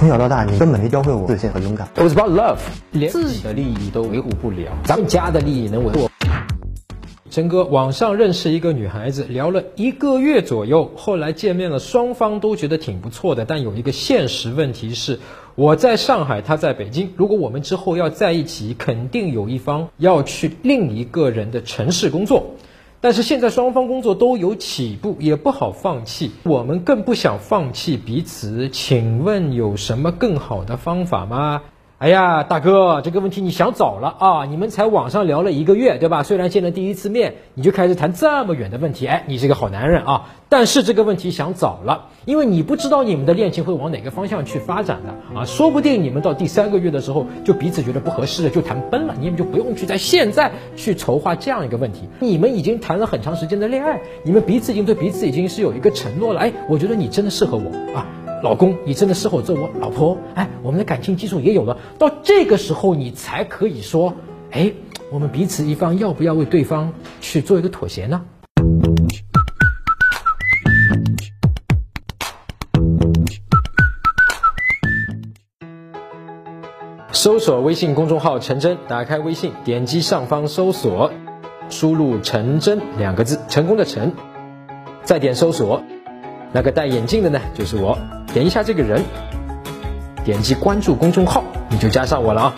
从小到大，你根本没教会我自信和勇敢。It was about love，连自己的利益都维护不了，咱们家的利益能维护？陈哥，网上认识一个女孩子，聊了一个月左右，后来见面了，双方都觉得挺不错的，但有一个现实问题是，我在上海，她在北京。如果我们之后要在一起，肯定有一方要去另一个人的城市工作。但是现在双方工作都有起步，也不好放弃，我们更不想放弃彼此。请问有什么更好的方法吗？哎呀，大哥，这个问题你想早了啊！你们才网上聊了一个月，对吧？虽然见了第一次面，你就开始谈这么远的问题，哎，你是个好男人啊！但是这个问题想早了，因为你不知道你们的恋情会往哪个方向去发展的啊！说不定你们到第三个月的时候，就彼此觉得不合适了，就谈崩了，你们就不用去在现在去筹划这样一个问题。你们已经谈了很长时间的恋爱，你们彼此已经对彼此已经是有一个承诺了，哎，我觉得你真的适合我啊！老公，你真的适合做我老婆？哎，我们的感情基础也有了，到这个时候你才可以说，哎，我们彼此一方要不要为对方去做一个妥协呢？搜索微信公众号“陈真”，打开微信，点击上方搜索，输入“陈真”两个字，成功的陈，再点搜索。那个戴眼镜的呢，就是我。点一下这个人，点击关注公众号，你就加上我了啊。